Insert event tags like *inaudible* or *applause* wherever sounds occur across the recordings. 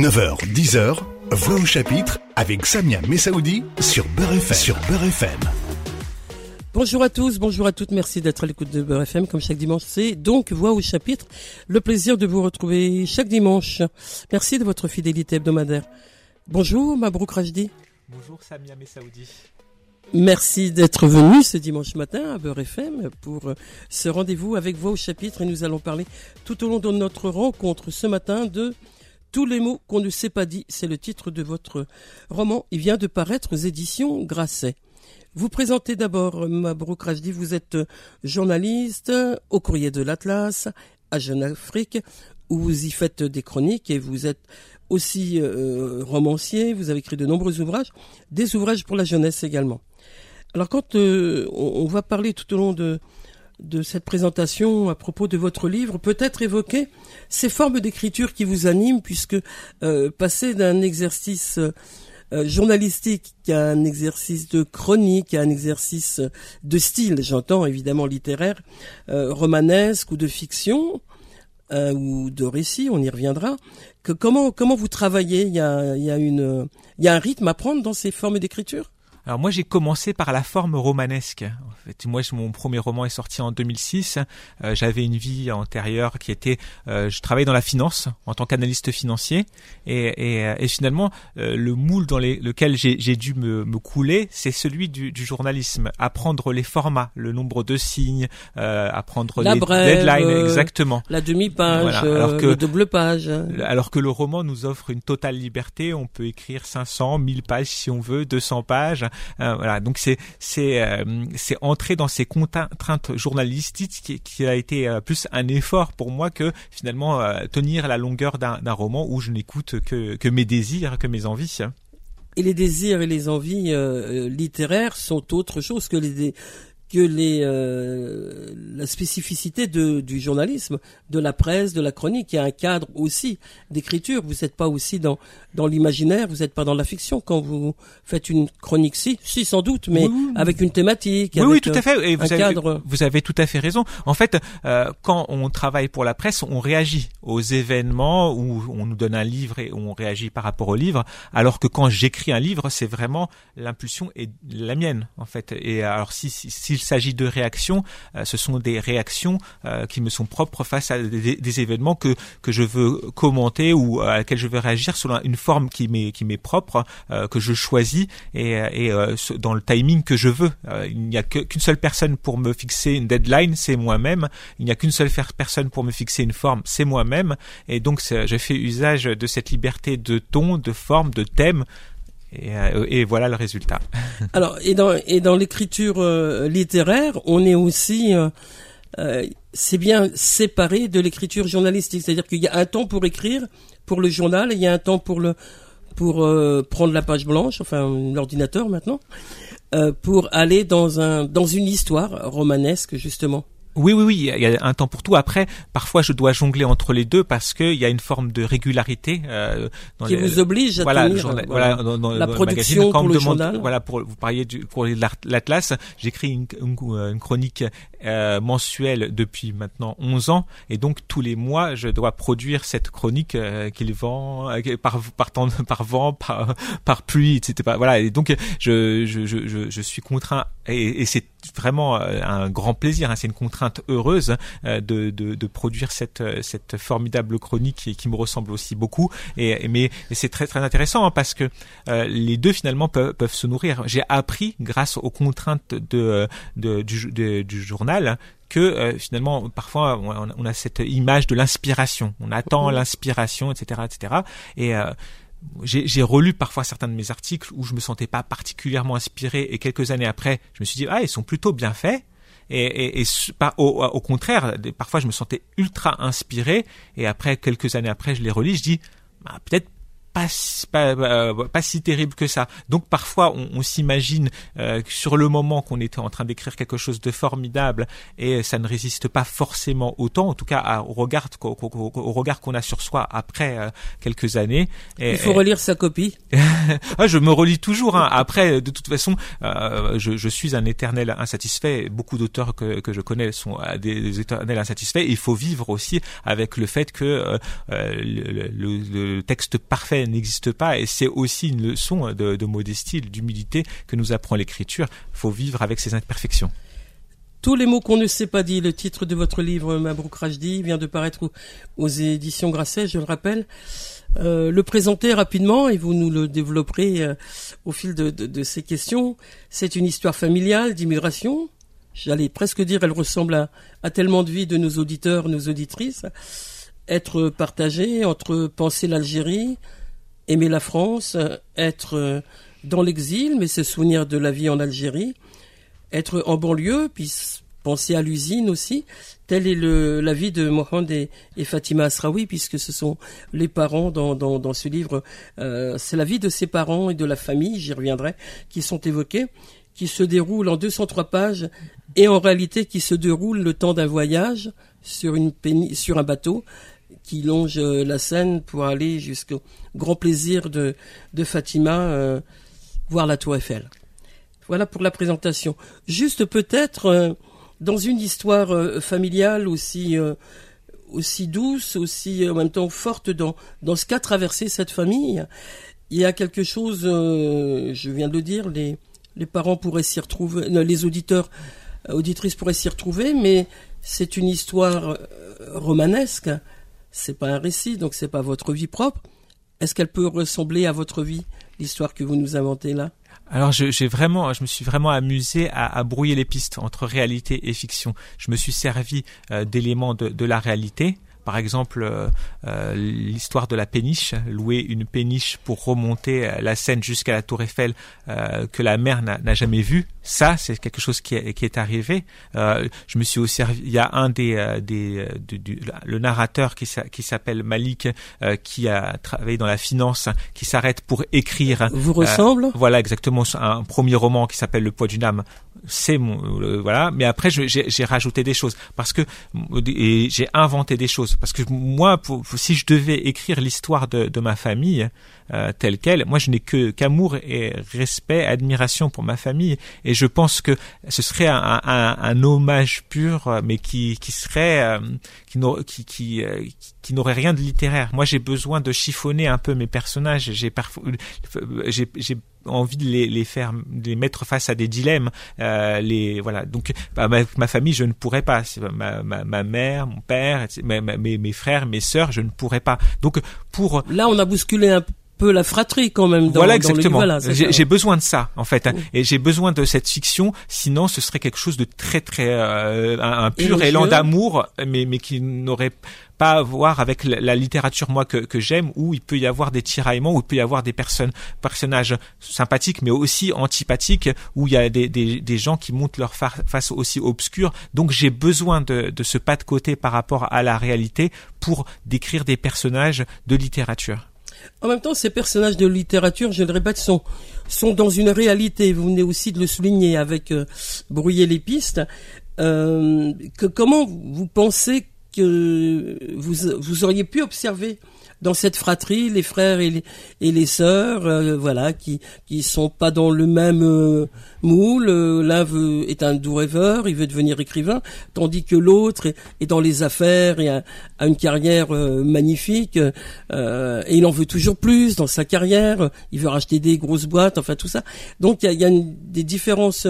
9h, 10h, Voix au chapitre avec Samia Messaoudi sur Beurre FM. Sur Beurre FM. Bonjour à tous, bonjour à toutes, merci d'être à l'écoute de Beurre FM comme chaque dimanche. C'est donc Voix au chapitre, le plaisir de vous retrouver chaque dimanche. Merci de votre fidélité hebdomadaire. Bonjour Mabrouk Rajdi. Bonjour Samia Messaoudi. Merci d'être venu ce dimanche matin à Beurre FM pour ce rendez-vous avec Voix au chapitre et nous allons parler tout au long de notre rencontre ce matin de tous les mots qu'on ne s'est pas dit, c'est le titre de votre roman. Il vient de paraître aux éditions Grasset. Vous présentez d'abord Mabrouk Rajdi, vous êtes journaliste au courrier de l'Atlas à Jeune Afrique où vous y faites des chroniques et vous êtes aussi euh, romancier, vous avez écrit de nombreux ouvrages, des ouvrages pour la jeunesse également. Alors quand euh, on, va parler tout au long de, de cette présentation à propos de votre livre, peut-être évoquer ces formes d'écriture qui vous animent, puisque euh, passer d'un exercice euh, journalistique à un exercice de chronique, à un exercice de style, j'entends évidemment littéraire, romanesque ou de fiction, ou de récit, on y reviendra. Que comment comment vous travaillez? Il y a il y a une il y a un rythme à prendre dans ces formes d'écriture? Alors moi j'ai commencé par la forme romanesque. En fait, moi mon premier roman est sorti en 2006. Euh, J'avais une vie antérieure qui était, euh, je travaillais dans la finance en tant qu'analyste financier et, et, et finalement euh, le moule dans les, lequel j'ai dû me, me couler, c'est celui du, du, journalisme. Apprendre les formats, le nombre de signes, euh, apprendre la les brève, deadlines, exactement. La demi-page, voilà. alors que, le double page. Alors que le roman nous offre une totale liberté. On peut écrire 500, 1000 pages si on veut, 200 pages. Euh, donc c'est euh, entrer dans ces contraintes journalistiques qui, a été euh, plus un effort pour moi que finalement tenir la longueur d'un roman où je n'écoute que mes désirs, que mes envies. Et les désirs et les envies littéraires sont autre chose que les que les, euh, la spécificité de, du journalisme, de la presse, de la chronique. Il y a un cadre aussi d'écriture. Vous n'êtes pas aussi dans, dans l'imaginaire, vous n'êtes pas dans la fiction quand vous faites une chronique. Si, si sans doute, mais oui, avec une thématique. Oui, avec oui, tout à fait. Et vous, un avez, cadre. vous avez tout à fait raison. En fait, euh, quand on travaille pour la presse, on réagit aux événements où on nous donne un livre et on réagit par rapport au livre. Alors que quand j'écris un livre, c'est vraiment l'impulsion est la mienne, en fait. Et alors, si, si, si il s'agit de réactions, euh, ce sont des réactions euh, qui me sont propres face à des, événements que que je veux commenter ou à laquelle je veux réagir selon une forme qui m'est qui m'est propre, euh, que je choisis et dans le timing que je veux. il n'y a qu'une seule personne pour me fixer une deadline, c'est moi-même. Il n'y a qu'une seule personne pour me fixer une forme, c'est moi-même. Et donc, je fais usage de cette liberté de ton, de forme, de thème et, euh, et, voilà le résultat. *laughs* Alors, et dans, et dans l'écriture euh, littéraire, on est aussi, euh, euh c'est bien séparé de l'écriture journalistique. C'est-à-dire qu'il y a un temps pour écrire pour le journal, il y a un temps pour le pour euh, prendre la page blanche, enfin l'ordinateur maintenant, pour aller dans un dans une histoire romanesque justement. Oui, oui, oui, il y a un temps pour tout. Après, parfois, je dois jongler entre les deux parce qu'il y a une forme de régularité euh, dans qui les, vous oblige à voilà, tenir, journal, voilà, dans, dans, la dans production le magazine, quand pour le demande, journal. Voilà, pour vous parliez du pour l'Atlas, j'écris une, une, une, chronique euh, mensuelle depuis maintenant 11 ans, et donc tous les mois, je dois produire cette chronique euh, qu'il vend euh, par par temps, *laughs* par vent, par par pluie, etc. Voilà, et donc je je je, je suis contraint, et, et c'est vraiment un grand plaisir. Hein, c'est une contrainte heureuse euh, de, de, de, produire cette, cette formidable chronique qui, qui me ressemble aussi beaucoup. Et, mais c'est très très intéressant hein, parce que euh, les deux finalement peuvent, peuvent se nourrir. J'ai appris grâce aux contraintes de, de du, de, du journal que euh, finalement parfois on, on, a cette image de l'inspiration. On attend l'inspiration, etc., etc. Et euh, j'ai relu parfois certains de mes articles où je me sentais pas particulièrement inspiré et quelques années après, je me suis dit ah ils sont plutôt bien faits. Et, et au, au, contraire, parfois je me sentais ultra inspiré. Et après quelques années après je les relis, je dis bah, peut-être pas pas, euh, pas, si terrible que ça. Donc parfois on, on s'imagine euh, sur le moment qu'on était en train d'écrire quelque chose de formidable et ça ne résiste pas forcément autant, en tout cas au regard au regard qu'on a sur soi après euh, quelques années. Et, Il faut relire sa copie. *laughs* ah, je me relis toujours. Hein. Après, de toute façon, euh, je, je, suis un éternel insatisfait. Beaucoup d'auteurs que, que je connais sont des, des éternels insatisfaits. Il faut vivre aussi avec le fait que le, le, le texte parfait n'existe pas et c'est aussi une leçon de, de modestie, d'humilité que nous apprend l'écriture. Faut vivre avec ses imperfections. Tous les mots qu'on ne sait pas dit, le titre de votre livre Mabrouk Rajdi vient de paraître aux, éditions Grasset, je le rappelle. Euh, le présenter rapidement et vous nous le développerez euh, au fil de, ces questions. C'est une histoire familiale d'immigration. J'allais presque dire, elle ressemble à, à tellement de vie de nos auditeurs, nos auditrices. Être partagée entre penser l'Algérie, aimer la France, être euh, dans l'exil, mais se souvenir de la vie en Algérie, être en banlieue, puis penser à l'usine aussi. Telle est le, la vie de Mohamed et, Fatima Asraoui, puisque ce sont les parents dans, ce livre. Euh, c'est la vie de ses parents et de la famille, j'y reviendrai, qui sont évoqués, qui se déroulent en 203 pages et en réalité qui se déroulent le temps d'un voyage sur un bateau qui longe euh, la Seine pour aller jusqu'au grand plaisir de, de Fatima euh, voir la Tour Eiffel. Voilà pour la présentation. Juste peut-être euh, dans une histoire familiale aussi aussi douce, aussi en même temps forte dans dans ce qu'a traversé cette famille, il y a quelque chose. je viens de le dire, les les parents pourraient s'y retrouver, les auditeurs auditrices pourraient s'y retrouver, mais c'est une histoire romanesque c'est pas un récit, donc c'est pas votre vie propre. Est-ce qu'elle peut ressembler à votre vie, l'histoire que vous nous inventez là? Alors j'ai vraiment, je me suis vraiment amusé à, brouiller les pistes entre réalité et fiction. Je me suis servi euh, d'éléments de, la réalité, par exemple, euh, euh, l'histoire de la péniche, louer une péniche pour remonter la Seine jusqu'à la Tour Eiffel que la mère n'a jamais vue. Ça, c'est quelque chose qui est, qui est arrivé. je me suis aussi, il y a un des, des du, le narrateur qui, qui s'appelle Malik, qui a travaillé dans la finance, qui s'arrête pour écrire. Vous ressemble? Voilà, exactement, un premier roman qui s'appelle Le poids d'une âme. C'est mon, voilà. Mais après, j'ai rajouté des choses parce que j'ai inventé des choses parce que moi, pour, si je devais écrire l'histoire de, de, ma famille euh, telle qu'elle, moi je n'ai que qu'amour et respect, admiration pour ma famille, et je pense que ce serait un, un, un hommage pur, mais qui, qui serait euh, qui, qui, euh, qui, qui n'aurait rien de littéraire. Moi, j'ai besoin de chiffonner un peu mes personnages. J'ai parfois, j'ai envie de les, les, faire, de les mettre face à des dilemmes. Euh, les voilà. Donc bah, ma, famille, je ne pourrais pas. Ma, ma, ma mère, mon père, mes, mes frères, mes sœurs, je ne pourrais pas. Donc pour là, on a bousculé un peu la fratrie quand même. Dans, voilà exactement. j'ai besoin de ça en fait, hein. et j'ai besoin de cette fiction. Sinon, ce serait quelque chose de très très euh, un, pur élan d'amour, mais mais qui n'aurait pas à voir avec la, littérature moi que, que j'aime où il peut y avoir des tiraillements où il peut y avoir des personnes personnages sympathiques mais aussi antipathiques où il y a des, des, des gens qui montent leur face aussi obscure donc j'ai besoin de, de ce pas de côté par rapport à la réalité pour décrire des personnages de littérature en même temps, ces personnages de littérature, je le répète, sont, dans une réalité. Vous venez aussi de le souligner avec euh, Brouiller les pistes. Euh, que comment vous pensez que vous auriez pu observer dans cette fratrie, les frères et les, sœurs, euh, voilà, qui qui sont pas dans le même euh, moule. Euh, l'un veut est un doux rêveur, il veut devenir écrivain, tandis que l'autre est, dans les affaires et a, une carrière magnifique et il en veut toujours plus dans sa carrière. Il veut racheter des grosses boîtes, enfin tout ça. Donc il y a des différences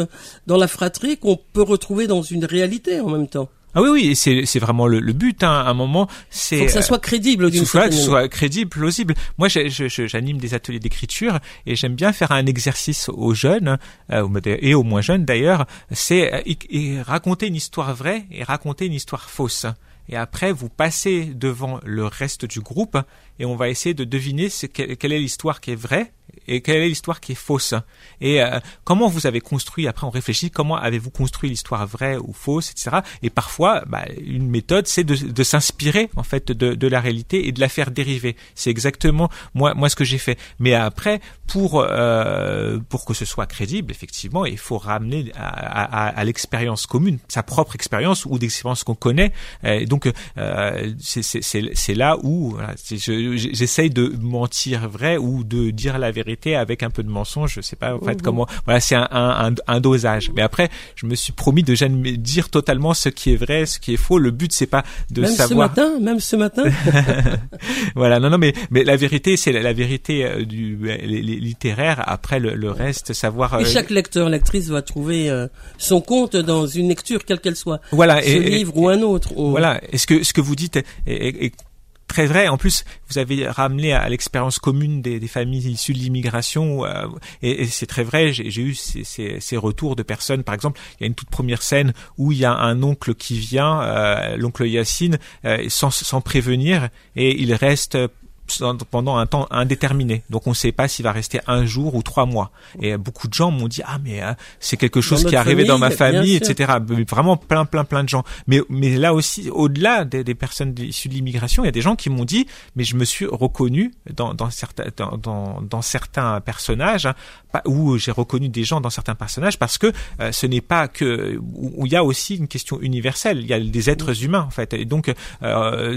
dans la fratrie qu'on peut retrouver dans une réalité en même temps. Ah oui, oui, c'est c'est vraiment le, le but. Hein, à un moment, c'est faut que ça soit crédible, d'une soit, que ce soit crédible, plausible. Moi, j'anime des ateliers d'écriture et j'aime bien faire un exercice aux jeunes euh, et aux moins jeunes d'ailleurs. C'est euh, raconter une histoire vraie et raconter une histoire fausse. et après vous passez devant le reste du groupe et on va essayer de deviner ce, quelle est l'histoire qui est vraie et quelle est l'histoire qui est fausse? Et euh, comment vous avez construit? Après on réfléchit comment avez-vous construit l'histoire vraie ou fausse etc et parfois bah, une méthode c'est de, s'inspirer en fait de, la réalité et de la faire dériver. C'est exactement moi moi ce que j'ai fait. Mais après pour euh, pour que ce soit crédible effectivement il faut ramener à, l'expérience commune sa propre expérience ou d'expérience qu'on connaît. Donc euh, c'est là où j'essaye de mentir vrai ou de dire la vérité avec un peu de mensonge. Je sais pas en fait mhm. comment. Voilà, c'est un, un, un, dosage. Mais après, je me suis promis de jamais dire totalement ce qui est vrai, ce qui est faux. Le but c'est pas de même savoir. Même ce matin, même ce matin. *laughs* voilà, non, non, mais mais la vérité, c'est la, vérité euh, du littéraire. Après le, le reste, savoir. Et euh, chaque lecteur, lectrice va trouver euh, son compte dans une lecture quelle qu'elle soit. Voilà. Ce livre ou un autre. Voilà. Est-ce que ce que vous dites est, est très vrai. En plus, vous avez ramené à l'expérience commune des, familles issues de l'immigration, euh, et, c'est très vrai. J'ai eu ces, retours de personnes. Par exemple, il y a une toute première scène où il y a un oncle qui vient, euh, l'oncle Yacine, euh, sans prévenir, et il reste pendant un temps indéterminé. Donc on ne sait pas s'il va rester un jour ou trois mois. Et beaucoup de gens m'ont dit ah mais hein, c'est quelque chose qui est arrivé dans ma famille, etc. Vraiment plein plein plein de gens. Mais mais là aussi au-delà des, des, personnes issues de l'immigration, il y a des gens qui m'ont dit mais je me suis reconnu dans dans certains dans, dans, dans certains personnages hein, où j'ai reconnu des gens dans certains personnages parce que euh, ce n'est pas que où il y a aussi une question universelle. Il y a des êtres humains en fait. Et donc euh,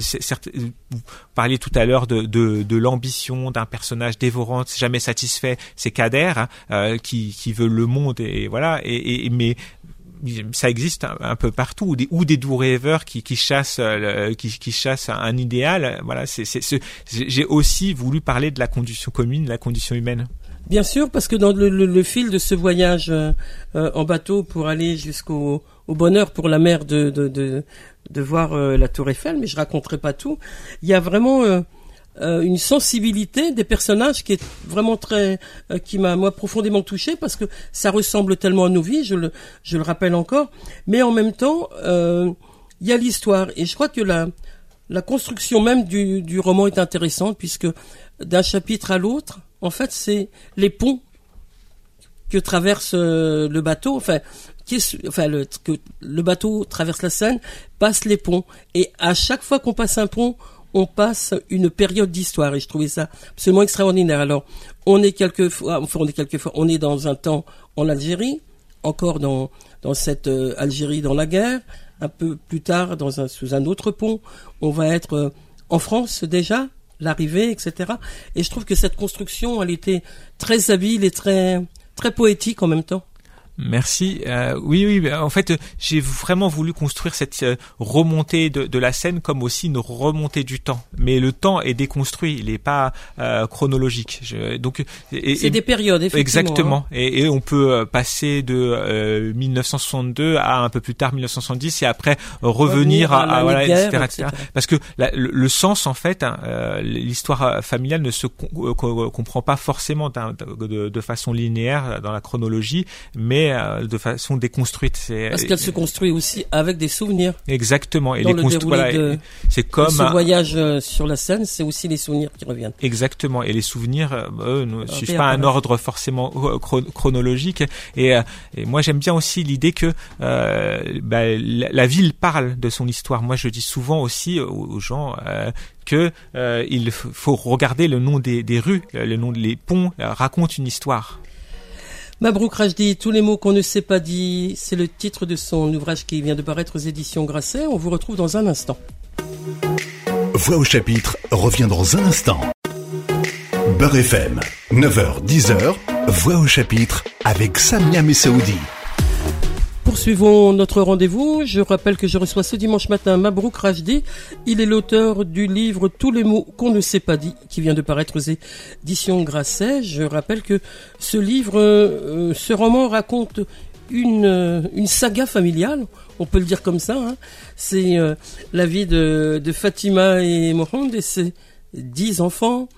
vous parliez tout à l'heure de, de de, l'ambition d'un personnage dévorant, jamais satisfait, c'est Kader hein, euh, qui, qui veut le monde et voilà. Et, mais ça existe un, peu partout ou des, ou des doux rêveurs qui, qui chassent euh, qui, un idéal voilà c'est j'ai aussi voulu parler de la condition commune la condition humaine bien sûr parce que dans le, fil de ce voyage euh, en bateau pour aller jusqu'au au bonheur pour la mère de de, de, voir la tour Eiffel mais je raconterai pas tout il y a vraiment une sensibilité des personnages qui est vraiment très euh, qui m'a moi profondément touché parce que ça ressemble tellement à nos vies je le je le rappelle encore. Mais en même temps euh, il y a l'histoire. Et je crois que la la construction même du, du roman est intéressante puisque d'un chapitre à l'autre en fait c'est les ponts que traverse le bateau enfin qui est, enfin le, que le bateau traverse la Seine passe les ponts. Et à chaque fois qu'on passe un pont on passe une période d'histoire et je trouvais ça absolument extraordinaire. Alors, on est quelquefois, enfin, on est quelquefois, on est dans un temps en Algérie, encore dans dans cette euh, Algérie dans la guerre, un peu plus tard dans un sous un autre pont, on va être euh, en France déjà, l'arrivée, etc. Et je trouve que cette construction, elle était très habile et très très poétique en même temps. Merci. Euh, oui, oui. En fait, j'ai vraiment voulu construire cette euh, remontée de, de, la scène comme aussi une remontée du temps. Mais le temps est déconstruit, il n'est pas euh, chronologique. Je, donc, c'est des périodes, effectivement. Exactement. Hein. Et, et, on peut euh, passer de 1962 à un peu plus tard 1970 et après revenir, à, à, voilà, etc., etc., Parce que la, le, sens, en fait, hein, l'histoire familiale ne se comprend pas forcément de, de façon linéaire dans la chronologie, mais euh, de façon déconstruite. Parce qu'elle se construit aussi avec des souvenirs. Exactement. Et les voilà, c'est comme ce voyage euh, sur la scène, c'est aussi les souvenirs qui reviennent. Exactement. Et les souvenirs euh, eux, ne suivent pas un ordre forcément chronologique. Et, et moi, j'aime bien aussi l'idée que bah, la, ville parle de son histoire. Moi, je dis souvent aussi aux, gens que il faut regarder le nom des, des rues, le nom des ponts raconte une histoire. Mabrouk Rajdi, tous les mots qu'on ne sait pas dit, c'est le titre de son ouvrage qui vient de paraître aux éditions Grasset. On vous retrouve dans un instant. Voix au chapitre revient dans un instant. Beurre FM, 9h-10h, Voix au chapitre avec Samia Messaoudi poursuivons notre rendez-vous. Je rappelle que je reçois ce dimanche matin Mabrouk Rajdi. Il est l'auteur du livre Tous les mots qu'on ne s'est pas dit, qui vient de paraître aux éditions Grasset. Je rappelle que ce livre, euh, ce roman raconte une, euh, une saga familiale, on peut le dire comme ça. Hein. C'est euh, la vie de, de, Fatima et Mohamed et ses dix enfants.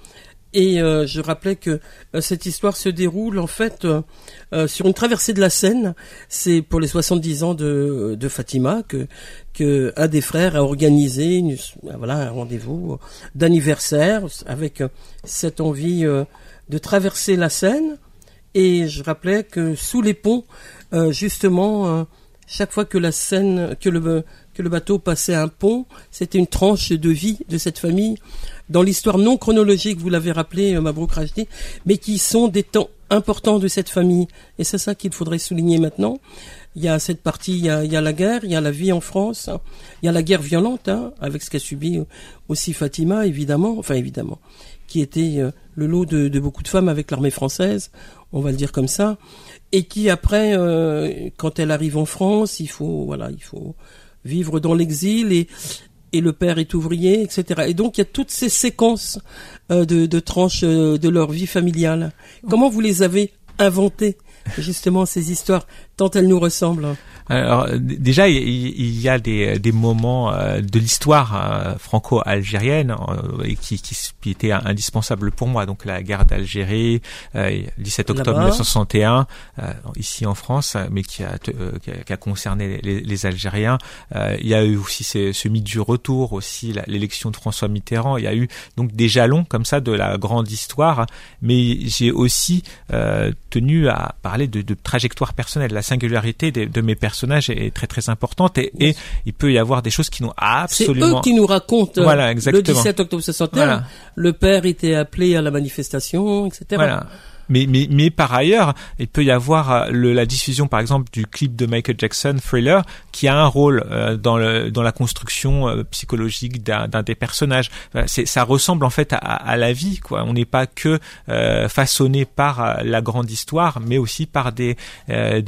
Et euh, je rappelais que euh, cette histoire se déroule en fait euh, sur une traversée de la Seine. C'est pour les 70 ans de, Fatima que, que des frères a organisé voilà, un rendez-vous d'anniversaire avec cette envie de traverser la Seine. Et je rappelais que sous les ponts, justement, chaque fois que la Seine, que le, que le bateau passait un pont, c'était une tranche de vie de cette famille dans l'histoire non chronologique, vous l'avez rappelé, euh, Mabrouk Rajdi, mais qui sont des temps importants de cette famille. Et c'est ça qu'il faudrait souligner maintenant. Il y a cette partie, il y a, il y a, la guerre, il y a la vie en France, il y a la guerre violente, hein, avec ce qu'a subi aussi Fatima, évidemment, enfin évidemment, qui était euh, le lot de, de, beaucoup de femmes avec l'armée française, on va le dire comme ça, et qui après, euh, quand elle arrive en France, il faut, voilà, il faut vivre dans l'exil et, et le père est ouvrier, etc. Et donc il y a toutes ces séquences euh, de, de, tranches euh, de leur vie familiale. Comment vous les avez inventées, justement, ces histoires, tant elles nous ressemblent alors déjà, il y a des, des moments euh, de l'histoire euh, franco-algérienne euh, qui, qui, étaient indispensables pour moi. Donc la guerre d'Algérie, 17 octobre 1961, ici en France, mais qui a, qui a, concerné les, les, Algériens. il y a eu aussi ce, ce mythe du retour, aussi l'élection de François Mitterrand. Il y a eu donc des jalons comme ça de la grande histoire, mais j'ai aussi tenu à parler de, de trajectoire personnelle, singularité de, de mes personnes personnage est très très importante et, et il peut y avoir des choses qui n'ont absolument. C'est eux qui nous racontent. Voilà, exactement. Le 17 octobre 61, le père était appelé à la manifestation, etc. Voilà. Mais, mais, mais par ailleurs, il peut y avoir euh, le, la diffusion, par exemple, du clip de Michael Jackson, Thriller, qui a un rôle euh, dans, le, dans la construction euh, psychologique d'un des personnages. Ça ressemble en fait à, à la vie. Quoi. On n'est pas que façonné par la grande histoire, mais aussi par des, des,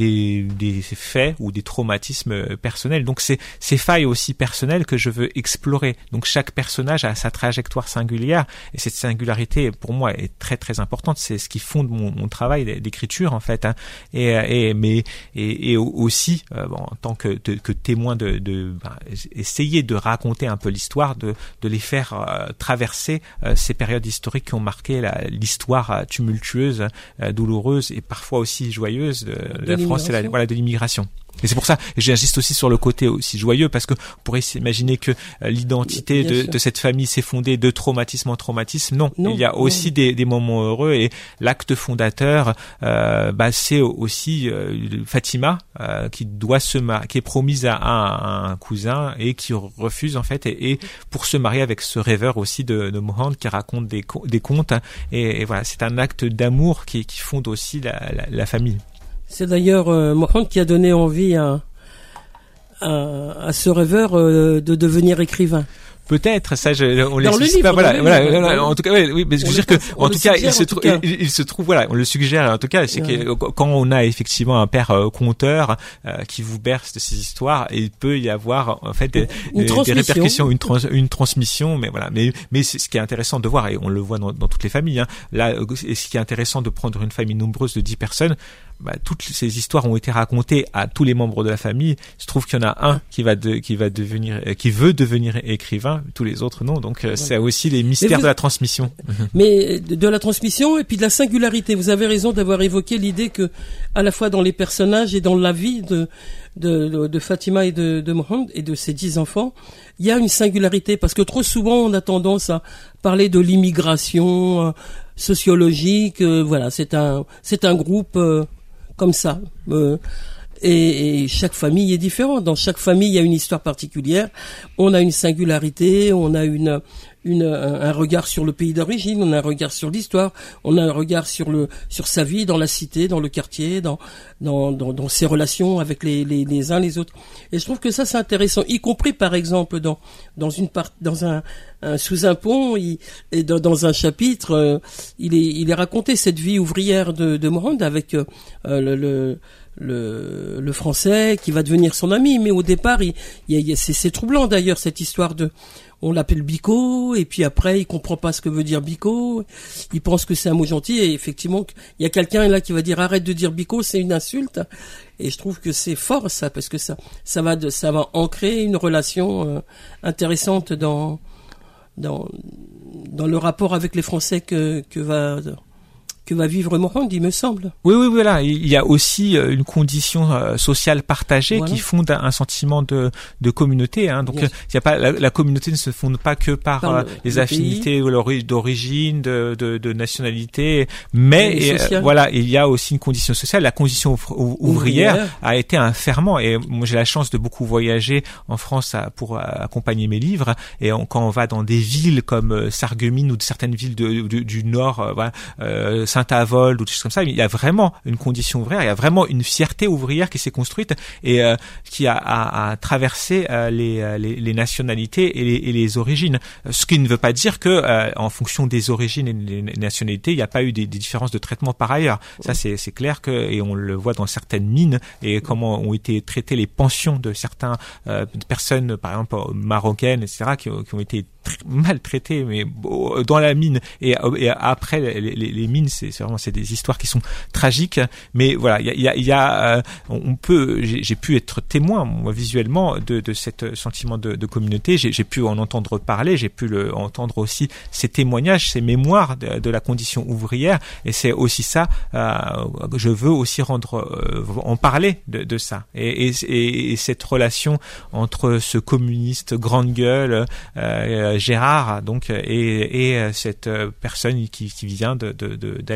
des faits ou des traumatismes personnels. Donc c'est ces failles aussi personnelles que je veux explorer. Donc chaque personnage a sa trajectoire singulière et cette singularité pour moi est très très importante. C'est ce qui fonde mon, mon travail d'écriture en fait. Hein. Et, et, mais et, et aussi euh, bon, en tant que, que témoin de, de ben, essayer de raconter un peu l'histoire, de, de les faire euh, traverser euh, ces périodes historiques qui ont marqué l'histoire tumultueuse, douloureuse et parfois aussi joyeuse de, de la France et la, voilà de l'immigration. Et c'est pour ça, j'insiste aussi sur le côté aussi joyeux, parce que on pourrait s'imaginer que euh, l'identité de, de, cette famille s'est fondée de traumatisme en traumatisme. Non, il y a aussi des, des, moments heureux, et l'acte fondateur, euh, bah, c'est aussi euh, Fatima euh, qui doit se qui est promise à un, un, cousin et qui refuse en fait, et, et, pour se marier avec ce rêveur aussi de, de Mohand qui raconte des, des contes. Et, et voilà, c'est un acte d'amour qui, qui fonde aussi la, la, la famille. C'est d'ailleurs euh, Mohamed qui a donné envie à, à, à ce rêveur euh, de devenir écrivain. Peut-être, ça, je, on laisse pas. Voilà, voilà, En tout cas, oui, mais je veux dire que, en tout cas, il se trouve, il, se trouve, voilà, on le suggère. En tout cas, c'est que quand on a effectivement un père euh, conteur euh, qui vous berce de ces histoires, il peut y avoir en fait des, des répercussions, une, trans, une transmission. Mais voilà, mais mais c'est ce qui est intéressant de voir et on le voit dans, dans toutes les familles. Hein. Là, et ce qui est intéressant de prendre une famille nombreuse de 10 personnes, bah, toutes ces histoires ont été racontées à tous les membres de la famille. Il se trouve qu'il y en a un qui va de, qui va devenir, euh, qui veut devenir écrivain, tous les autres non. Donc euh, c'est aussi les mystères de la transmission. *laughs* Mais de la transmission et puis de la singularité. Vous avez raison d'avoir évoqué l'idée que, à la fois dans les personnages et dans la vie de de, de, Fatima et de, de Mohamed et de ses dix enfants, il y a une singularité parce que trop souvent on a tendance à parler de l'immigration euh, sociologique. voilà, c'est un c'est un groupe comme ça. Euh, et, chaque famille est différente. Dans chaque famille, il y a une histoire particulière. On a une singularité, on a une, une un regard sur le pays d'origine, on a un regard sur l'histoire, on a un regard sur le sur sa vie dans la cité, dans le quartier, dans dans, dans, ses relations avec les, les, les uns les autres. Et je trouve que ça c'est intéressant, y compris par exemple dans dans une part dans un, un sous un pont il, et dans, dans un chapitre, euh, il est il est raconté cette vie ouvrière de de Morand avec euh, le, le le, le, français qui va devenir son ami. Mais au départ, il, il, c'est troublant d'ailleurs cette histoire de, on l'appelle Bico et puis après il comprend pas ce que veut dire Bico. Il pense que c'est un mot gentil et effectivement il y a quelqu'un là qui va dire arrête de dire Bico, c'est une insulte. Et je trouve que c'est fort ça parce que ça, ça va, de, ça va ancrer une relation euh, intéressante dans dans dans le rapport avec les Français que que va que va vivre Morand, il me semble. Oui, oui, voilà. Il y a aussi euh, une condition euh, sociale partagée qui fonde un sentiment de, de communauté. Hein. Donc, il y a pas la, la, communauté ne se fonde pas que par, euh, les affinités d'origine, de, de, de, nationalité, mais voilà, il y a aussi une condition sociale. La condition ouvrière, a été un ferment. Et moi, j'ai la chance de beaucoup voyager en France pour accompagner mes livres. Et quand on va dans des villes comme Sarreguemines ou de certaines villes de, du Nord, voilà, Saint-Avold ou des choses comme ça. Il y a vraiment une condition ouvrière, il y a vraiment une fierté ouvrière qui s'est construite et euh, qui a, traversé euh, les, euh, les, nationalités et les, origines. Ce qui ne veut pas dire que, en fonction des origines et des nationalités, il n'y a pas eu des, différences de traitement par ailleurs. Ça, c'est clair que et on le voit dans certaines mines et comment ont été traitées les pensions de certaines personnes, par exemple marocaines, etc., qui, ont été maltraités, mais dans la mine et, après les, les mines, c'est vraiment c'est des histoires qui sont tragiques. Mais voilà, il y a, euh, on peut, j'ai pu être témoin moi visuellement de, de cet sentiment de, communauté. J'ai pu en entendre parler, j'ai pu le, entendre aussi ces témoignages, ces mémoires de, la condition ouvrière. Et c'est aussi ça, euh, je veux aussi rendre, euh, en parler de, ça. Et, et, et, cette relation entre ce communiste grande gueule. Euh, Gérard donc et, et cette personne qui, vient de,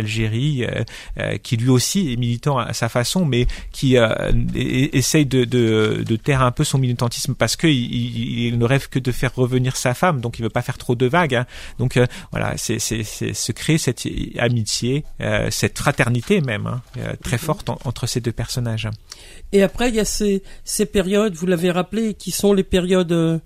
euh, qui lui aussi est militant à sa façon, mais qui euh, essaye de, de, taire un peu son militantisme parce que il, il, ne rêve que de faire revenir sa femme, donc il veut pas faire trop de vagues. Hein. Donc euh, voilà, c'est se créer cette amitié, cette fraternité même hein, très forte entre ces deux personnages. Et après, il y a ces périodes, vous l'avez rappelé, qui sont les périodes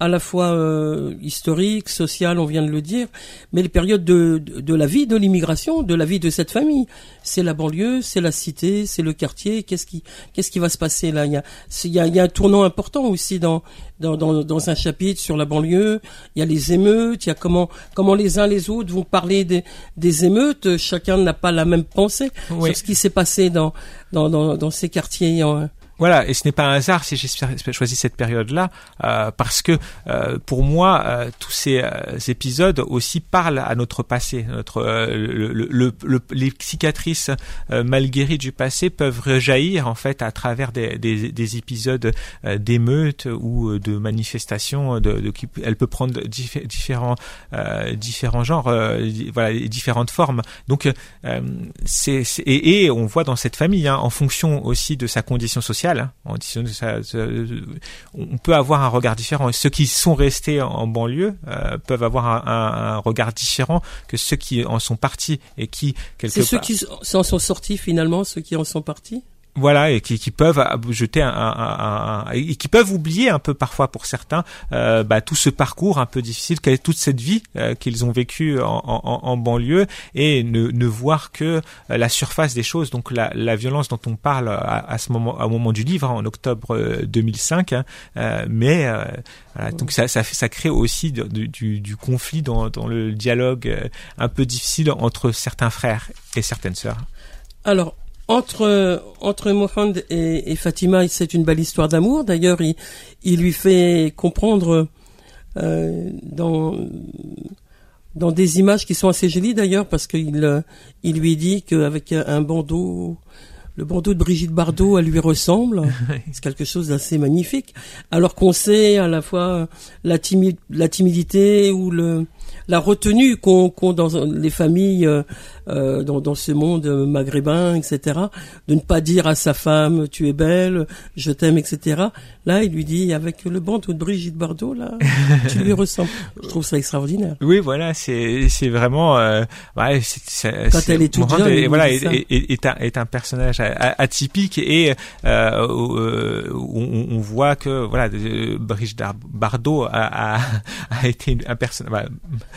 à la fois euh, historique, social, on vient de le dire, mais les périodes de, de, la vie de l'immigration, de la vie de cette famille. C'est la banlieue, c'est la cité, c'est le quartier. Qu'est-ce qui, qu'est-ce qui va se passer là? Il y, a, il, y a, il y a un tournant important aussi dans, dans, dans, dans, un chapitre sur la banlieue. Il y a les émeutes, il y a comment, comment les uns les autres vont parler des, des émeutes. Chacun n'a pas la même pensée sur ce qui s'est passé dans, dans, dans, dans ces quartiers. En, voilà, et ce n'est pas un hasard si j'ai choisi cette période-là, euh, parce que euh, pour moi, euh, tous ces épisodes aussi parlent à notre passé. Notre, le, les cicatrices mal guéries du passé peuvent rejaillir en fait à travers des, des, des épisodes d'émeutes ou de manifestations. De, de, elle peut prendre différents différents genres, voilà, différentes formes. Donc, c'est et, et, on voit dans cette famille, hein, en fonction aussi de sa condition sociale Hein. on peut avoir un regard différent. Ceux qui sont restés en, banlieue euh, peuvent avoir un, regard différent que ceux qui en sont partis et qui quelque C'est ceux qui s'en sont sortis finalement, ceux qui en sont partis? Voilà et qui, qui peuvent jeter un, un, un, et qui peuvent oublier un peu parfois pour certains euh, bah, tout ce parcours un peu difficile toute cette vie euh, qu'ils ont vécu en, en, en, banlieue et ne, ne voir que euh, la surface des choses donc la, la violence dont on parle à, à, ce moment au moment du livre hein, en octobre 2005 hein, euh, mais voilà, donc ça, ça, ça crée aussi du, du, du conflit dans, dans le dialogue un peu difficile entre certains frères et certaines sœurs. Alors entre entre Mohamed et, Fatima, c'est une belle histoire d'amour. D'ailleurs, il, lui fait comprendre euh, dans dans des images qui sont assez jolies d'ailleurs parce qu'il il lui dit qu'avec un bandeau le bandeau de Brigitte Bardot, elle lui ressemble. *laughs* C'est quelque chose d'assez magnifique. Alors qu'on sait à la fois la, la timidité ou le, la retenue qu'ont dans les familles euh, euh, dans, dans, ce monde maghrébin, etc., de ne pas dire à sa femme tu es belle, je t'aime, etc. Là, il lui dit avec le bandeau de Brigitte Bardot, là, *laughs* tu lui ressembles. Je trouve ça extraordinaire. Oui, voilà, c'est c'est vraiment euh, ouais, c'est, quand elle est toute jeune, et, voilà, est, est, un, est un personnage atypique et euh, on, on, voit que voilà, Brigitte Bardot a, a, *laughs* a été un personnage. Bah,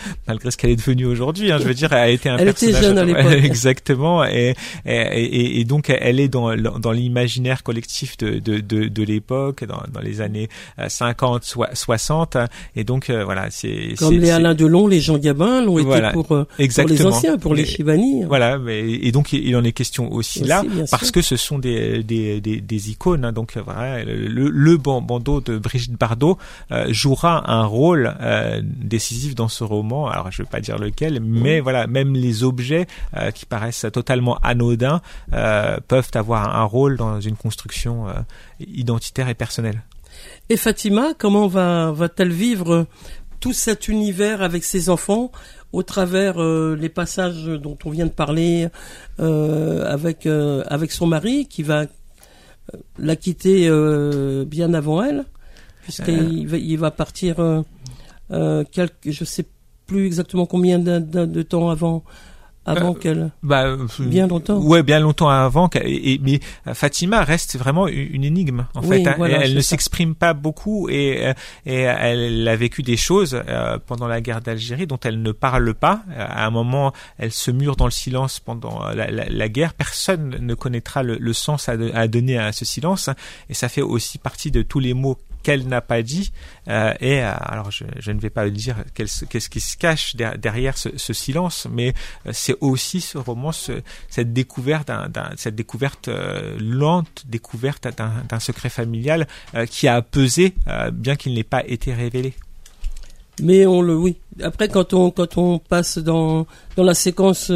*laughs* malgré ce qu'elle est devenue aujourd'hui. Hein, je veux dire, elle a été un elle personnage était jeune à l'époque. *laughs* exactement, et, et, et, donc elle est dans dans l'imaginaire collectif de de, de, de l'époque, dans, dans les années 50, 60, et donc voilà, c'est comme les Alain Delon, les Jean Gabin l'ont été pour, pour les anciens, pour les Chivani. Voilà, mais, et donc il en est question aussi, là parce que ce sont des des, des, des icônes. Hein, donc voilà, le, le bandeau de Brigitte Bardot euh, jouera un rôle euh, décisif dans ce roman. Alors je vais pas dire lequel, mais voilà, même les objets euh, qui paraissent totalement anodins peuvent avoir un rôle dans une construction identitaire et personnelle. Et Fatima, comment va va-t-elle vivre tout cet univers avec ses enfants au travers les passages dont on vient de parler avec avec son mari qui va la quitter bien avant elle puisqu'il va, il va partir euh, euh, quelques, je sais plus exactement combien de, de temps avant avant euh, qu'elle bah, euh, bien longtemps. Ouais bien longtemps avant et, mais Fatima reste vraiment une énigme en fait hein. elle, ne s'exprime pas beaucoup et, et elle a vécu des choses euh, pendant la guerre d'Algérie dont elle ne parle pas. À un moment elle se mure dans le silence pendant la, la, la guerre. Personne ne connaîtra le, le sens à, à, donner à ce silence et ça fait aussi partie de tous les mots qu'elle n'a pas dit euh, et alors je, ne vais pas dire qu'est-ce qui se cache derrière ce, ce silence mais c'est aussi ce roman, cette découverte, cette découverte euh, lente, découverte d'un secret familial euh, qui a pesé, euh, bien qu'il n'ait pas été révélé. Mais on le, oui. Après, quand on quand on passe dans dans la séquence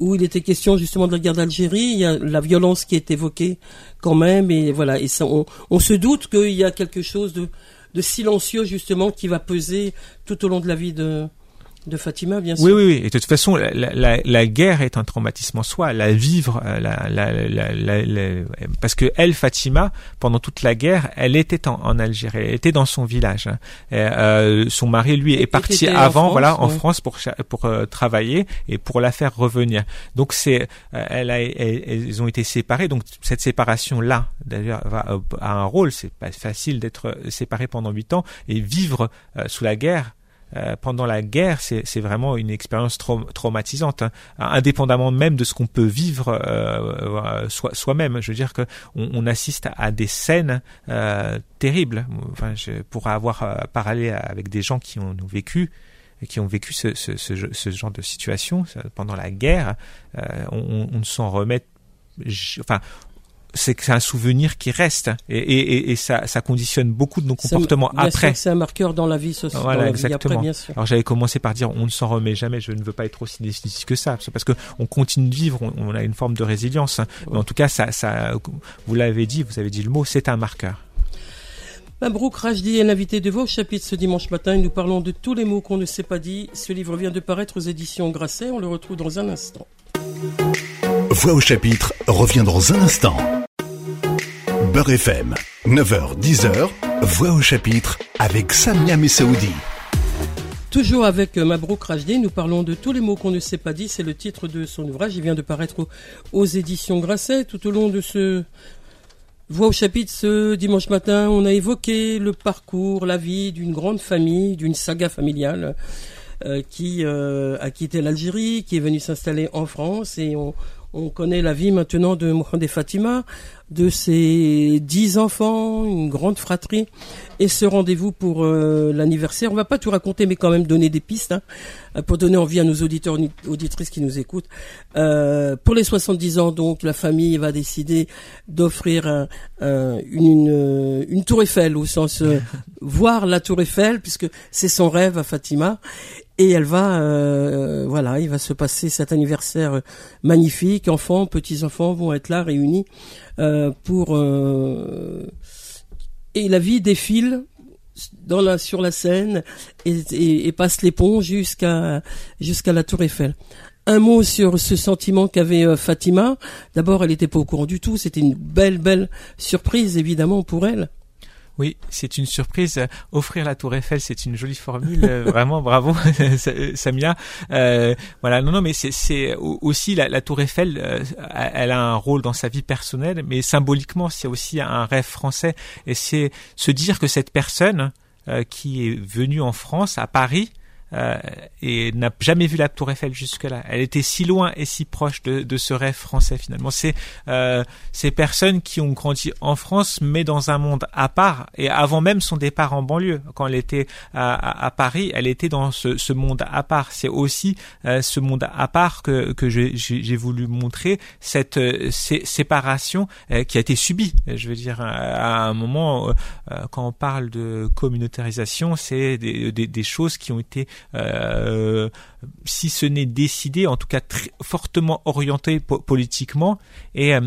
où il était question justement de la guerre d'Algérie, il y a la violence qui est évoquée quand même, et voilà, et ça, on, se doute qu'il y a quelque chose de silencieux justement qui va peser tout au long de la vie de, de Fatima, bien sûr. Oui, oui, oui. Et de toute façon, la, la, la guerre est un traumatisme en soi. La vivre, euh, la, la, parce que elle, Fatima, pendant toute la guerre, elle était en, en Algérie, elle était dans son village. Hein. Et, euh, son mari, lui, est parti avant, en voilà, en France pour pour euh, travailler et pour la faire revenir. Donc c'est, euh, elle a, elles ont été séparées. Donc cette séparation là, d'ailleurs, a un rôle. C'est pas facile d'être séparé pendant huit ans et vivre sous la guerre euh, pendant la guerre, c'est vraiment une expérience traumatisante, hein. indépendamment même de ce qu'on peut vivre euh, euh soi-même. je veux dire que on, assiste à des scènes terribles. Je pourrais avoir parlé avec des gens qui ont vécu qui ont vécu ce, genre de situation pendant la guerre, on, on ne s'en remet enfin c'est que c'est un souvenir qui reste et, et, et ça, ça, conditionne beaucoup de nos comportements après. C'est un marqueur dans la vie sociale. Voilà, exactement. Alors j'avais commencé par dire on ne s'en remet jamais. Je ne veux pas être aussi décisif que ça, parce que on continue de vivre, on, a une forme de résilience. Mais en tout cas, ça, ça, vous l'avez dit, vous avez dit le mot, c'est un marqueur. Mabrouk Rajdi est l'invité de vos chapitres ce dimanche matin. Nous parlons de tous les mots qu'on ne s'est pas dit. Ce livre vient de paraître aux éditions Grasset. On le retrouve dans un instant. Voix au chapitre revient dans un instant. FM, 9h-10h, Voix au chapitre avec Samia Messaoudi. Toujours avec euh, Mabrouk Rajdi, nous parlons de tous les mots qu'on ne s'est pas dit. C'est le titre de son ouvrage. Il vient de paraître aux, éditions Grasset. Tout au long de ce Voix au chapitre ce dimanche matin, on a évoqué le parcours, la vie d'une grande famille, d'une saga familiale euh, qui euh, a quitté l'Algérie, qui est venue s'installer en France et on, on connaît la vie maintenant de Mohamed Fatima, de ses dix enfants, une grande fratrie, et ce rendez-vous pour euh, l'anniversaire. On va pas tout raconter, mais quand même donner des pistes hein, pour donner envie à nos auditeurs auditrices qui nous écoutent. Euh, pour les 70 ans, donc, la famille va décider d'offrir une, une, tour Eiffel au sens *laughs* voir la tour Eiffel, puisque c'est son rêve à Fatima et elle va, euh, voilà, il va se passer cet anniversaire magnifique. Enfants, petits enfants vont être là réunis euh, pour euh, et la vie défile sur la scène et, et, passe les ponts jusqu'à jusqu'à la Tour Eiffel. Un mot sur ce sentiment qu'avait Fatima. D'abord, elle n'était pas au courant du tout. C'était une belle, belle surprise, évidemment, pour elle. Oui, c'est une surprise. Offrir la Tour Eiffel, c'est une jolie formule. Euh, *laughs* vraiment, bravo, *laughs* Samia. Euh, voilà, non, non, mais c'est aussi la, Tour Eiffel. Euh, elle a un rôle dans sa vie personnelle, mais symboliquement, c'est aussi un rêve français. Et c'est se dire que cette personne qui est venu en France, à Paris, euh, et n'a jamais vu la Tour Eiffel jusque-là. Elle était si loin et si proche de, de ce rêve français finalement. C'est euh, ces personnes qui ont grandi en France, mais dans un monde à part. Et avant même son départ en banlieue, quand elle était à, à, Paris, elle était dans ce, ce monde à part. C'est aussi euh, ce monde à part que, que j'ai voulu montrer cette euh, séparation euh, qui a été subie. Je veux dire, à un moment, quand on parle de communautarisation, c'est des, des, des choses qui ont été euh, si ce n'est décidé, en tout cas très fortement orienté politiquement. Et euh,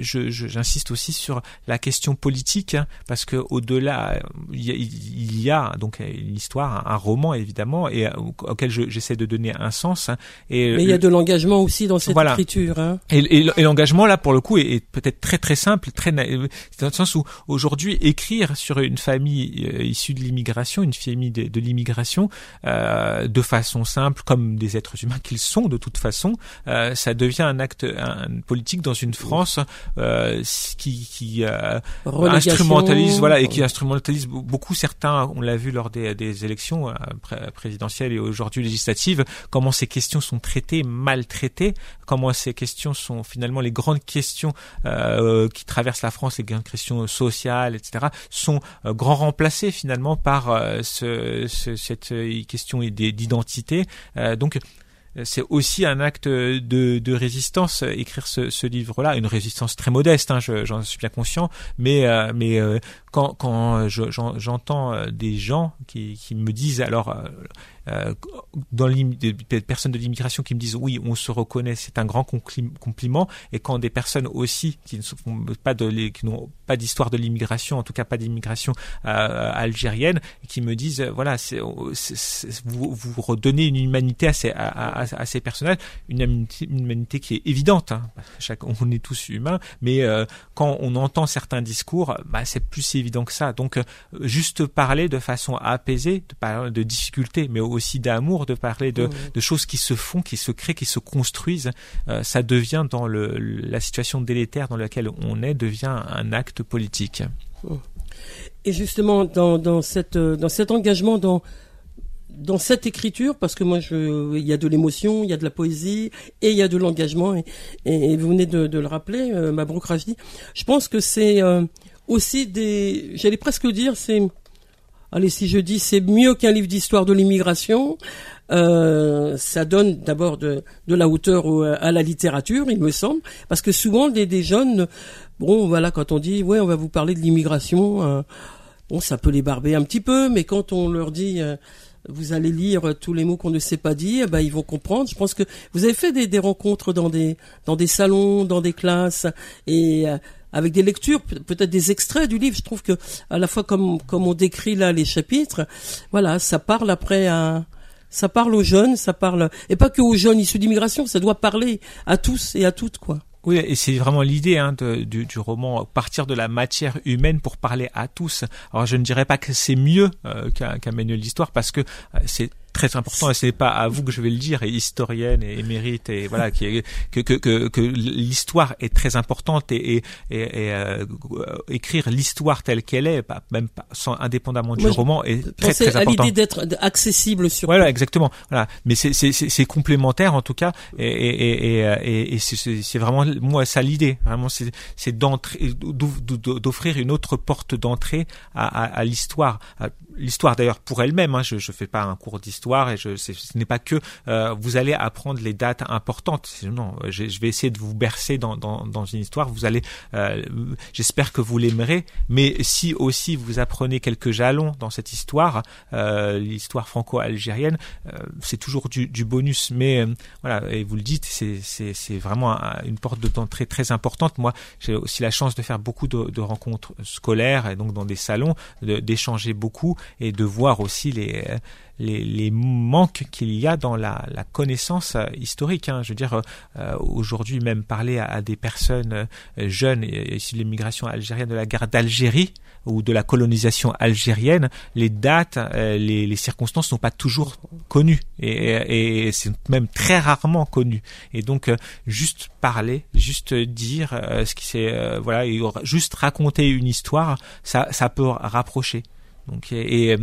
j'insiste aussi sur la question politique, hein, parce que au-delà, il, y a, donc une histoire, un, roman évidemment, et euh, auquel j'essaie de donner un sens. Hein. et Mais il y a de l'engagement aussi dans cette écriture. Hein. Et, et, l'engagement là, pour le coup, est, peut-être très très simple, très dans le sens où aujourd'hui écrire sur une famille issue de l'immigration, une famille de, de l'immigration, euh, de façon simple, comme des êtres humains qu'ils sont de toute façon, euh, ça devient un acte un, politique dans une France euh, qui, qui instrumentalise, voilà, et qui instrumentalise beaucoup. Certains, on l'a vu lors des, des élections présidentielles et aujourd'hui législatives, comment ces questions sont traitées, maltraitées, comment ces questions sont finalement les grandes questions qui traversent la France, les grandes questions sociales, etc., sont grand remplacées finalement par ce, ce, cette question d'identité. Euh, donc c'est aussi un acte de, résistance écrire ce, livre-là, une résistance très modeste, hein, j'en suis bien conscient, mais euh, euh, quand quand j'entends des gens qui, me disent alors euh, dans des personnes de l'immigration qui me disent oui, on se reconnaît, c'est un grand compliment. Et quand des personnes aussi qui n'ont pas d'histoire de l'immigration, en tout cas pas d'immigration euh, algérienne, qui me disent voilà, c'est, vous, redonnez une humanité à ces, personnages, une humanité, qui est évidente. Hein, on est tous humains, mais euh, quand on entend certains discours, bah, c'est plus évident que ça. Donc juste parler de façon apaisée, de parler de difficultés, mais aussi d'amour, de parler de, de, choses qui se font, qui se créent, qui se construisent. Euh, ça devient dans le, la situation délétère dans laquelle on est, devient un acte politique. Et justement, dans, dans, cette, dans cet engagement, dans, dans cette écriture, parce que moi, je, il y a de l'émotion, il y a de la poésie et il y a de l'engagement, et, et, vous venez de, de le rappeler, euh, Mabrouk Ravi. Je pense que c'est euh, aussi des, j'allais presque dire, c'est allez, si je dis c'est mieux qu'un livre d'histoire de l'immigration, euh, ça donne d'abord de, de, la hauteur à la littérature, il me semble, parce que souvent des, des jeunes, bon voilà, quand on dit ouais, on va vous parler de l'immigration, euh, bon ça peut les barber un petit peu, mais quand on leur dit euh, vous allez lire tous les mots qu'on ne sait pas dire, ben ils vont comprendre. Je pense que vous avez fait des, des rencontres dans des dans des salons, dans des classes, et avec des lectures, peut-être des extraits du livre. Je trouve que à la fois comme comme on décrit là les chapitres, voilà, ça parle après à ça parle aux jeunes, ça parle et pas que aux jeunes issus d'immigration, ça doit parler à tous et à toutes quoi. Oui, et c'est vraiment l'idée hein, du, du, roman, partir de la matière humaine pour parler à tous. Alors je ne dirais pas que c'est mieux euh, qu'un manuel d'histoire parce que euh, c'est très important et c'est pas à vous que je vais le dire et historienne et émérite et voilà qui que que que, que l'histoire est très importante et, et, et, euh, écrire l'histoire telle qu'elle est pas même pas sans indépendamment du roman est très très important. à l'idée d'être accessible sur voilà exactement. Voilà. Mais c'est c'est c'est complémentaire en tout cas et et et, et c'est vraiment moi ça l'idée. Vraiment c'est c'est d'entrer d'offrir une autre porte d'entrée à, à, à l'histoire l'histoire d'ailleurs pour elle-même. Hein, je ne fais pas un cours d'histoire et je, ce n'est pas que euh, vous allez apprendre les dates importantes. Non, je, je, vais essayer de vous bercer dans, dans, dans une histoire. Vous allez, euh, j'espère que vous l'aimerez. Mais si aussi vous apprenez quelques jalons dans cette histoire, euh, l'histoire franco-algérienne, euh, c'est toujours du, du, bonus. Mais euh, voilà, et vous le dites, c'est vraiment une porte d'entrée très importante. Moi, j'ai aussi la chance de faire beaucoup de, de rencontres scolaires et donc dans des salons, d'échanger beaucoup et de voir aussi les, les, manques qu'il y a dans la, la connaissance euh, historique. Hein. Je veux dire, euh, aujourd'hui même parler à, des personnes euh, jeunes issues de l'immigration algérienne de la guerre d'Algérie ou de la colonisation algérienne, les dates, les, circonstances ne sont pas toujours connues et, c'est même très rarement connu. Et donc juste parler, juste dire ce qui c'est, voilà, juste raconter une histoire, ça, ça peut rapprocher. Donc et,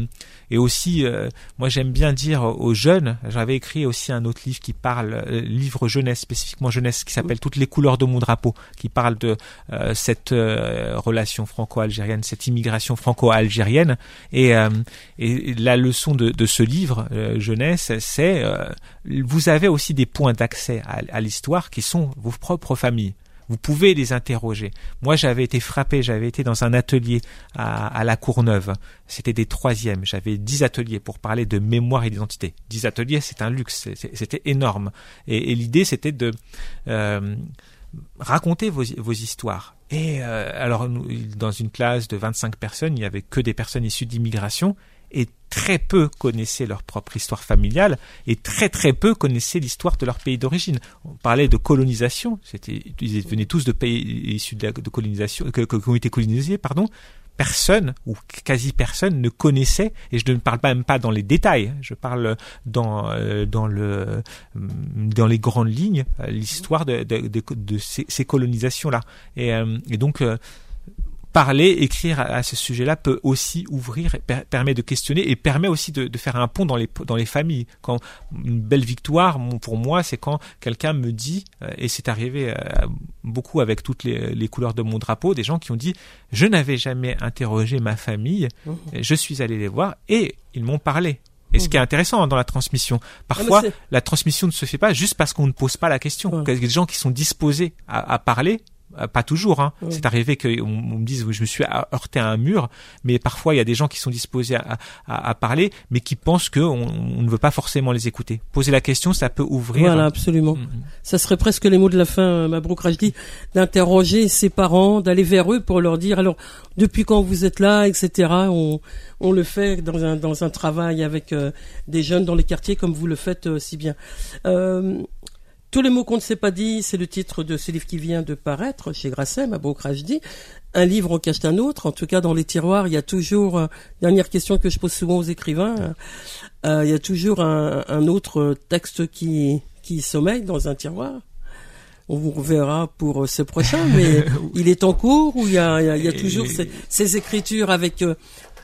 aussi, euh, moi j'aime bien dire aux jeunes, j'avais écrit aussi un autre livre qui parle, euh, livre jeunesse spécifiquement jeunesse, qui s'appelle Toutes les couleurs de mon drapeau, qui parle de euh, cette relation franco-algérienne, cette immigration franco-algérienne. Et, la leçon de, ce livre jeunesse, c'est vous avez aussi des points d'accès à l'histoire qui sont vos propres familles. Vous pouvez les interroger. Moi, j'avais été frappé, j'avais été dans un atelier à, la Courneuve. C'était des troisièmes. J'avais dix ateliers pour parler de mémoire et d'identité. Dix ateliers, c'est un luxe. C'était énorme. Et, l'idée, c'était de euh, raconter vos, vos histoires. Et euh, alors, dans une classe de 25 personnes, il n'y avait que des personnes issues d'immigration et très peu connaissaient leur propre histoire familiale et très très peu connaissaient l'histoire de leur pays d'origine. On parlait de colonisation, c'était, ils venaient tous de pays issus de, colonisation, qui ont été colonisés, pardon. Personne ou quasi personne ne connaissait, et je ne parle même pas dans les détails, je parle dans euh, dans le dans les grandes lignes l'histoire de, ces, colonisations là. Et, euh, et donc euh, parler, écrire à, ce sujet-là peut aussi ouvrir, permet de questionner et permet aussi de, faire un pont dans les, dans les familles. Quand une belle victoire, pour moi, c'est quand quelqu'un me dit, euh, et c'est arrivé euh, beaucoup avec toutes les, couleurs de mon drapeau, des gens qui ont dit, je n'avais jamais interrogé ma famille, mmh. je suis allé les voir et ils m'ont parlé. Et ce qui est mmh. intéressant dans la transmission, parfois la transmission ne se fait pas juste parce qu'on ne pose pas la question. Il y a des gens qui sont disposés à parler pas toujours. Hein. C'est arrivé qu'on on me dise je me suis heurté à un mur, mais parfois il y a des gens qui sont disposés à, à, à parler, mais qui pensent qu'on on ne veut pas forcément les écouter. Poser la question, ça peut ouvrir. Voilà, absolument. Mm, mm. Ça serait presque les mots de la fin, euh, Mabrouk Rajdi, d'interroger ses parents, d'aller vers eux pour leur dire alors depuis quand vous êtes là, etc. On, on le fait dans un dans un travail avec euh, des jeunes dans les quartiers comme vous le faites si bien. Euh, tous les mots qu'on ne s'est pas dit, c'est le titre de ce livre qui vient de paraître chez Grasset, Mabou Krajdi. Un livre en cache un autre. En tout cas, dans les tiroirs, il y a toujours, euh, dernière question que je pose souvent aux écrivains, euh, il y a toujours un, autre texte qui, qui sommeille dans un tiroir. On vous reverra pour euh, ce prochain, *laughs* mais il est en cours ou il y a, il y a, toujours ces, ces, écritures avec,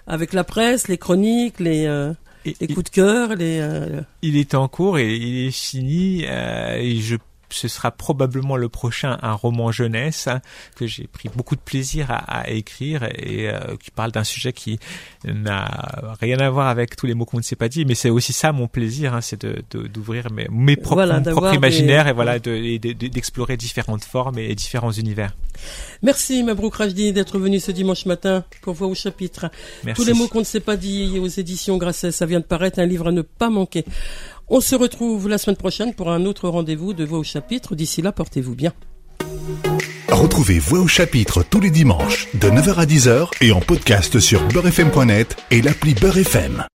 avec la presse, les chroniques, les les coups de cœur, les. Euh, il est en cours et il est fini. Euh, et je ce sera probablement le prochain un roman jeunesse hein, que j'ai pris beaucoup de plaisir à, écrire et euh, qui parle d'un sujet qui n'a rien à voir avec tous les mots qu'on ne s'est pas dit mais c'est aussi ça mon plaisir hein, c'est de, d'ouvrir mes, mes propres, mon propre imaginaire et voilà d'explorer différentes formes et, différents univers. Merci Mabrouk Rajdi d'être venu ce dimanche matin pour voir au chapitre. Tous les mots qu'on ne s'est pas dit aux éditions Grasset ça vient de paraître un livre à ne pas manquer on se retrouve la semaine prochaine pour un autre rendez-vous de Voix au chapitre. D'ici là, portez-vous bien. Retrouvez Voix au chapitre tous les dimanches de 9h à 10h et en podcast sur beurrefm.net et l'appli Beurrefm.